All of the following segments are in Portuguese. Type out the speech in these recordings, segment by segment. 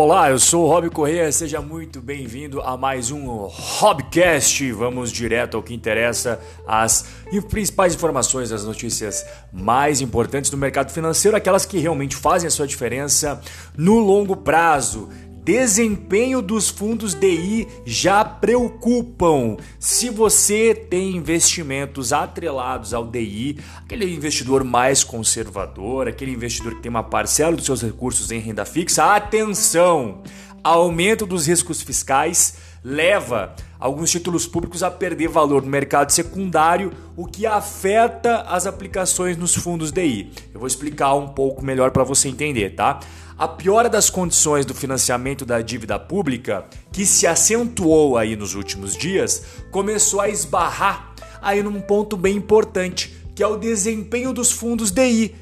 Olá, eu sou o Rob Correia, seja muito bem-vindo a mais um Hobcast. Vamos direto ao que interessa, as principais informações, as notícias mais importantes do mercado financeiro, aquelas que realmente fazem a sua diferença no longo prazo. Desempenho dos fundos DI já preocupam. Se você tem investimentos atrelados ao DI, aquele investidor mais conservador, aquele investidor que tem uma parcela dos seus recursos em renda fixa, atenção! Aumento dos riscos fiscais leva alguns títulos públicos a perder valor no mercado secundário, o que afeta as aplicações nos fundos DI. Eu vou explicar um pouco melhor para você entender, tá? A piora das condições do financiamento da dívida pública, que se acentuou aí nos últimos dias, começou a esbarrar aí num ponto bem importante, que é o desempenho dos fundos DI.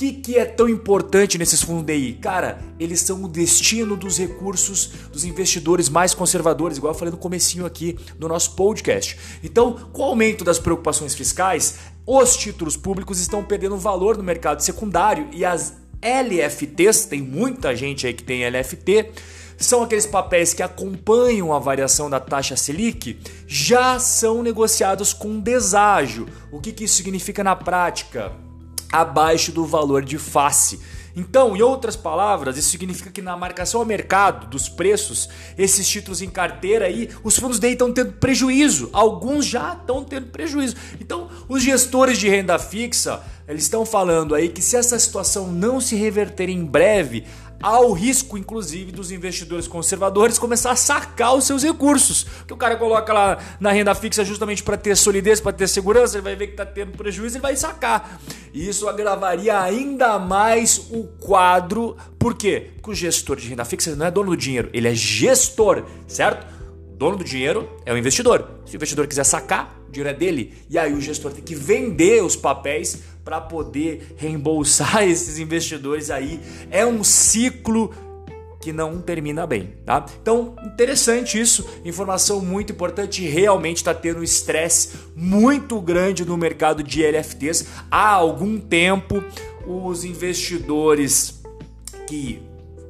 Que, que é tão importante nesses fundos DI? Cara, eles são o destino dos recursos dos investidores mais conservadores, igual eu falei no comecinho aqui do nosso podcast. Então, com o aumento das preocupações fiscais, os títulos públicos estão perdendo valor no mercado secundário e as LFTs, tem muita gente aí que tem LFT, são aqueles papéis que acompanham a variação da taxa Selic, já são negociados com deságio. O que, que isso significa na prática? Abaixo do valor de face. Então, em outras palavras, isso significa que na marcação ao mercado dos preços, esses títulos em carteira aí, os fundos daí estão tendo prejuízo. Alguns já estão tendo prejuízo. Então, os gestores de renda fixa, eles estão falando aí que se essa situação não se reverter em breve, há o risco, inclusive, dos investidores conservadores começar a sacar os seus recursos. Que o cara coloca lá na renda fixa justamente para ter solidez, para ter segurança, ele vai ver que está tendo prejuízo, ele vai sacar. E isso agravaria ainda mais o quadro. Por quê? Porque o gestor de renda fixa não é dono do dinheiro, ele é gestor, certo? Dono do dinheiro é o investidor. Se o investidor quiser sacar, o dinheiro é dele. E aí o gestor tem que vender os papéis para poder reembolsar esses investidores aí. É um ciclo que não termina bem, tá? Então, interessante isso, informação muito importante, realmente está tendo um estresse muito grande no mercado de LFTs. Há algum tempo, os investidores que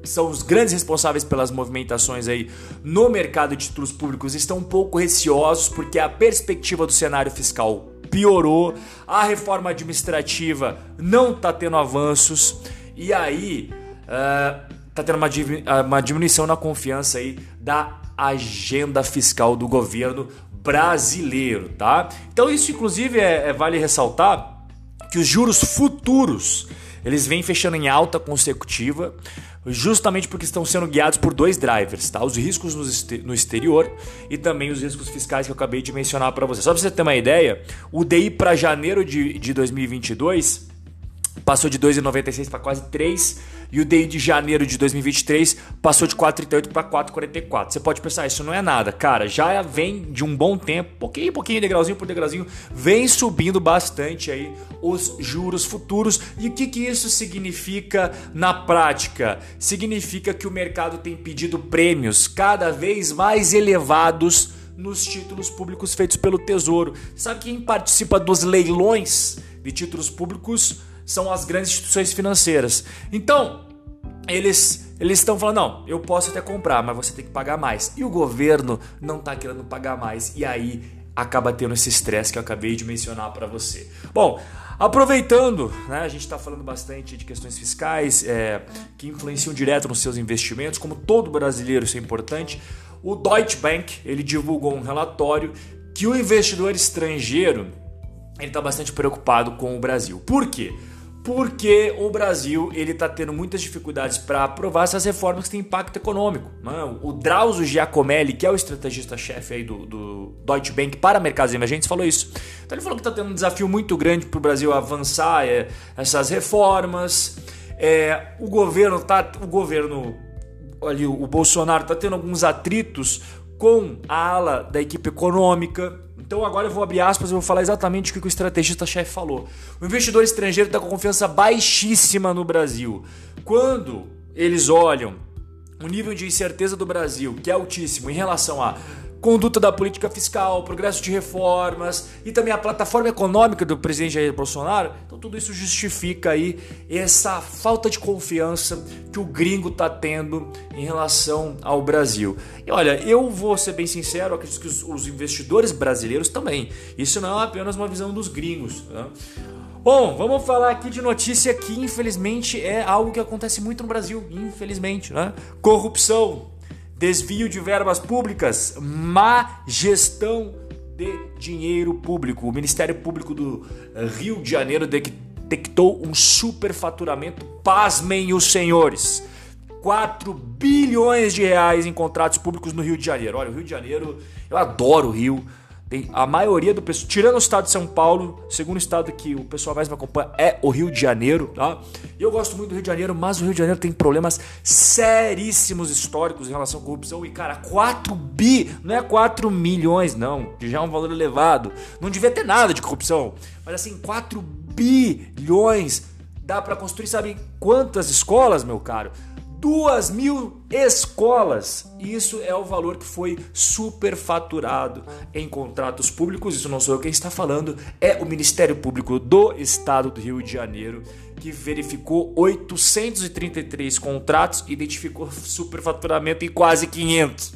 são os grandes responsáveis pelas movimentações aí no mercado de títulos públicos estão um pouco receosos porque a perspectiva do cenário fiscal piorou, a reforma administrativa não está tendo avanços e aí uh, tá tendo uma, uma diminuição na confiança aí da agenda fiscal do governo brasileiro, tá? Então isso inclusive é, é vale ressaltar que os juros futuros eles vêm fechando em alta consecutiva, justamente porque estão sendo guiados por dois drivers, tá? Os riscos no exterior e também os riscos fiscais que eu acabei de mencionar para você. Só para você ter uma ideia, o DI para janeiro de, de 2022 passou de 2,96 para quase 3 e o DI de janeiro de 2023 passou de 4,38 para 4,44. Você pode pensar, isso não é nada. Cara, já vem de um bom tempo, pouquinho, pouquinho, degrauzinho por degrauzinho, vem subindo bastante aí os juros futuros. E o que, que isso significa na prática? Significa que o mercado tem pedido prêmios cada vez mais elevados nos títulos públicos feitos pelo Tesouro. Sabe quem participa dos leilões de títulos públicos? São as grandes instituições financeiras. Então, eles eles estão falando, não, eu posso até comprar, mas você tem que pagar mais. E o governo não está querendo pagar mais. E aí acaba tendo esse estresse que eu acabei de mencionar para você. Bom, aproveitando, né, a gente está falando bastante de questões fiscais é, que influenciam direto nos seus investimentos, como todo brasileiro isso é importante. O Deutsche Bank ele divulgou um relatório que o investidor estrangeiro ele está bastante preocupado com o Brasil. Por quê? Porque o Brasil ele está tendo muitas dificuldades para aprovar essas reformas que têm impacto econômico. Né? O Drauzio Giacomelli, que é o estrategista-chefe aí do, do Deutsche Bank para mercados emergentes, falou isso. Então ele falou que está tendo um desafio muito grande para o Brasil avançar é, essas reformas. É, o governo tá, o governo ali, o Bolsonaro está tendo alguns atritos com a ala da equipe econômica. Então agora eu vou abrir aspas e vou falar exatamente o que o estrategista-chefe falou. O investidor estrangeiro está com confiança baixíssima no Brasil. Quando eles olham o nível de incerteza do Brasil, que é altíssimo em relação a conduta da política fiscal, progresso de reformas e também a plataforma econômica do presidente Jair Bolsonaro. Então tudo isso justifica aí essa falta de confiança que o gringo está tendo em relação ao Brasil. E olha, eu vou ser bem sincero, acredito que os, investidores brasileiros também. Isso não é apenas uma visão dos gringos. Né? Bom, vamos falar aqui de notícia que infelizmente é algo que acontece muito no Brasil, infelizmente, né? Corrupção desvio de verbas públicas, má gestão de dinheiro público. O Ministério Público do Rio de Janeiro detectou um superfaturamento, pasmem os senhores, 4 bilhões de reais em contratos públicos no Rio de Janeiro. Olha, o Rio de Janeiro, eu adoro o Rio, tem a maioria do pessoal, tirando o estado de São Paulo, segundo estado que o pessoal mais me acompanha é o Rio de Janeiro, tá? E eu gosto muito do Rio de Janeiro, mas o Rio de Janeiro tem problemas seríssimos históricos em relação à corrupção. E cara, 4 bi, não é 4 milhões, não, que já é um valor elevado. Não devia ter nada de corrupção, mas assim, 4 bilhões dá para construir, sabe quantas escolas, meu caro? Duas mil escolas. Isso é o valor que foi superfaturado em contratos públicos. Isso não sou eu quem está falando, é o Ministério Público do Estado do Rio de Janeiro que verificou 833 contratos e identificou superfaturamento em quase 500.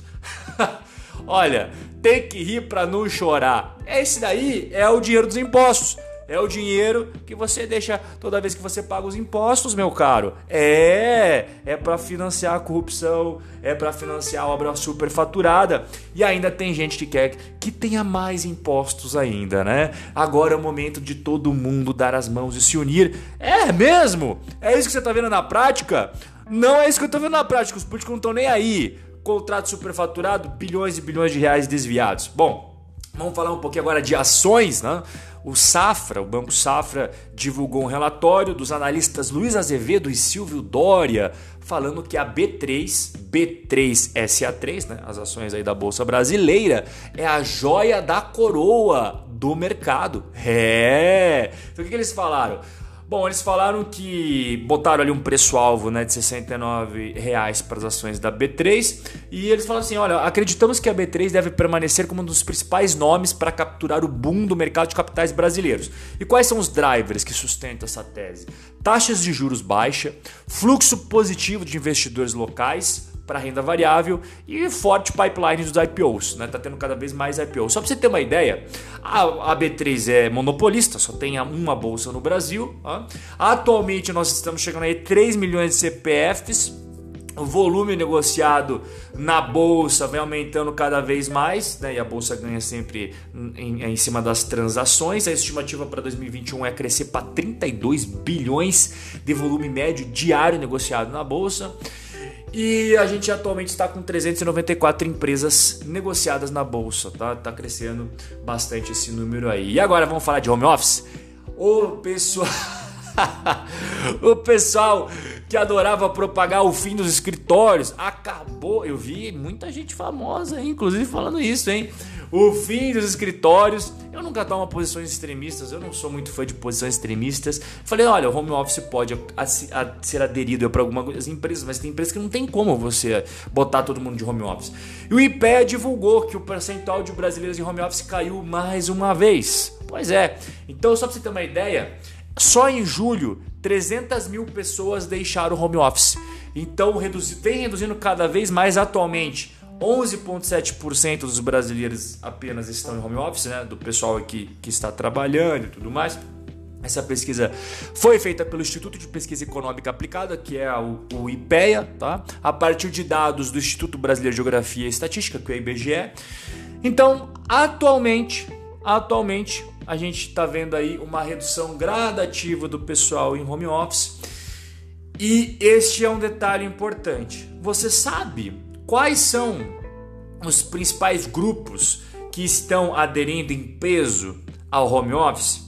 Olha, tem que rir para não chorar. Esse daí é o dinheiro dos impostos. É o dinheiro que você deixa toda vez que você paga os impostos, meu caro. É, é para financiar a corrupção, é para financiar a obra superfaturada. E ainda tem gente que quer que tenha mais impostos ainda, né? Agora é o momento de todo mundo dar as mãos e se unir. É mesmo? É isso que você tá vendo na prática? Não é isso que eu tô vendo na prática. Os políticos não estão nem aí. Contrato superfaturado, bilhões e bilhões de reais desviados. Bom, vamos falar um pouquinho agora de ações, né? O Safra, o Banco Safra, divulgou um relatório dos analistas Luiz Azevedo e Silvio Dória, falando que a B3, B3SA3, né, as ações aí da Bolsa Brasileira, é a joia da coroa do mercado. É! Então o que, que eles falaram? Bom, eles falaram que botaram ali um preço-alvo né, de 69 reais para as ações da B3 e eles falaram assim: olha, acreditamos que a B3 deve permanecer como um dos principais nomes para capturar o boom do mercado de capitais brasileiros. E quais são os drivers que sustentam essa tese? Taxas de juros baixa, fluxo positivo de investidores locais, para renda variável e forte pipeline dos IPOs, né? Tá tendo cada vez mais IPOs. Só para você ter uma ideia, a, B3 é monopolista, só tem uma bolsa no Brasil. Atualmente nós estamos chegando aí 3 milhões de CPFs. O volume negociado na bolsa vem aumentando cada vez mais, né? E a bolsa ganha sempre em, em cima das transações. A estimativa para 2021 é crescer para 32 bilhões de volume médio diário negociado na bolsa. E a gente atualmente está com 394 empresas negociadas na bolsa, tá? Tá crescendo bastante esse número aí. E agora vamos falar de home office? O pessoal o pessoal que adorava propagar o fim dos escritórios acabou. Eu vi muita gente famosa, inclusive falando isso, hein? O fim dos escritórios. Eu nunca tomo posições extremistas, eu não sou muito fã de posições extremistas. Falei, olha, o home office pode ser aderido para algumas empresas, mas tem empresas que não tem como você botar todo mundo de home office. E o IPEA divulgou que o percentual de brasileiros em home office caiu mais uma vez. Pois é, então só para você ter uma ideia, só em julho 300 mil pessoas deixaram o home office. Então vem reduzindo cada vez mais atualmente. 11,7% dos brasileiros apenas estão em home office, né? Do pessoal aqui que está trabalhando e tudo mais. Essa pesquisa foi feita pelo Instituto de Pesquisa Econômica Aplicada, que é o, o IPEA, tá? a partir de dados do Instituto Brasileiro de Geografia e Estatística, que é o IBGE. Então, atualmente, atualmente a gente está vendo aí uma redução gradativa do pessoal em home office. E este é um detalhe importante. Você sabe Quais são os principais grupos que estão aderindo em peso ao home office?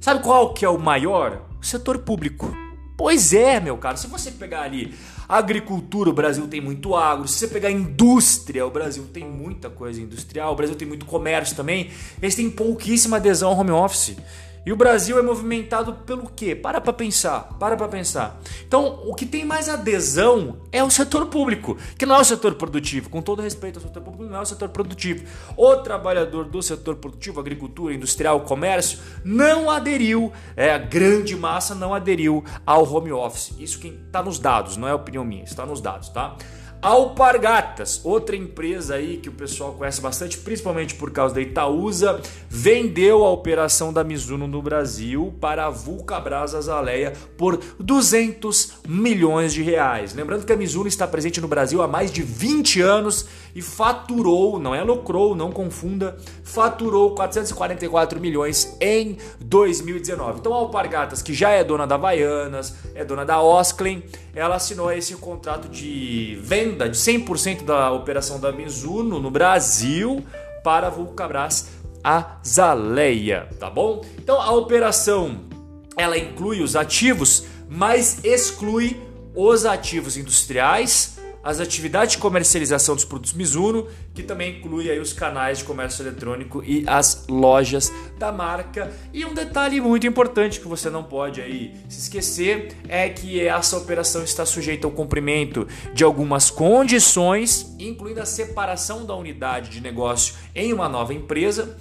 Sabe qual que é o maior? O setor público. Pois é, meu caro, se você pegar ali agricultura, o Brasil tem muito agro. Se você pegar indústria, o Brasil tem muita coisa industrial. O Brasil tem muito comércio também. Eles têm pouquíssima adesão ao home office. E o Brasil é movimentado pelo quê? Para para pensar, para para pensar. Então, o que tem mais adesão é o setor público, que não é o setor produtivo. Com todo respeito ao setor público, não é o setor produtivo. O trabalhador do setor produtivo, agricultura, industrial, comércio, não aderiu, é, a grande massa não aderiu ao home office. Isso quem está nos dados, não é opinião minha, está nos dados, tá? Alpargatas, outra empresa aí que o pessoal conhece bastante, principalmente por causa da Itaúsa, vendeu a operação da Mizuno no Brasil para a Vulcabras Azaleia por 200 milhões de reais. Lembrando que a Mizuno está presente no Brasil há mais de 20 anos e faturou, não é lucrou, não confunda, faturou 444 milhões em 2019. Então a Alpargatas, que já é dona da Havaianas, é dona da Osklen, ela assinou esse contrato de venda de 100% da operação da Mizuno no Brasil para a Vulcabras Azaleia, tá bom? Então a operação ela inclui os ativos, mas exclui os ativos industriais, as atividades de comercialização dos produtos Mizuno, que também inclui aí os canais de comércio eletrônico e as lojas da marca. E um detalhe muito importante que você não pode aí se esquecer é que essa operação está sujeita ao cumprimento de algumas condições, incluindo a separação da unidade de negócio em uma nova empresa.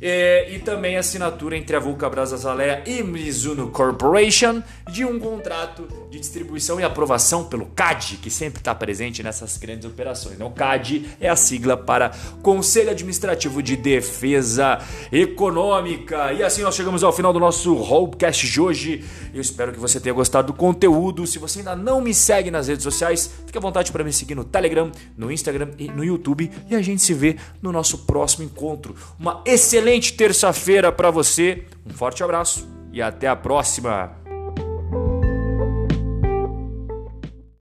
É, e também a assinatura entre a Vulcabras Azalea e Mizuno Corporation de um contrato de distribuição e aprovação pelo CAD, que sempre está presente nessas grandes operações. Né? O CAD é a sigla para Conselho Administrativo de Defesa Econômica. E assim nós chegamos ao final do nosso Robcast de hoje. Eu espero que você tenha gostado do conteúdo. Se você ainda não me segue nas redes sociais, fique à vontade para me seguir no Telegram, no Instagram e no YouTube. E a gente se vê no nosso próximo encontro. Uma excelente terça-feira para você. Um forte abraço e até a próxima.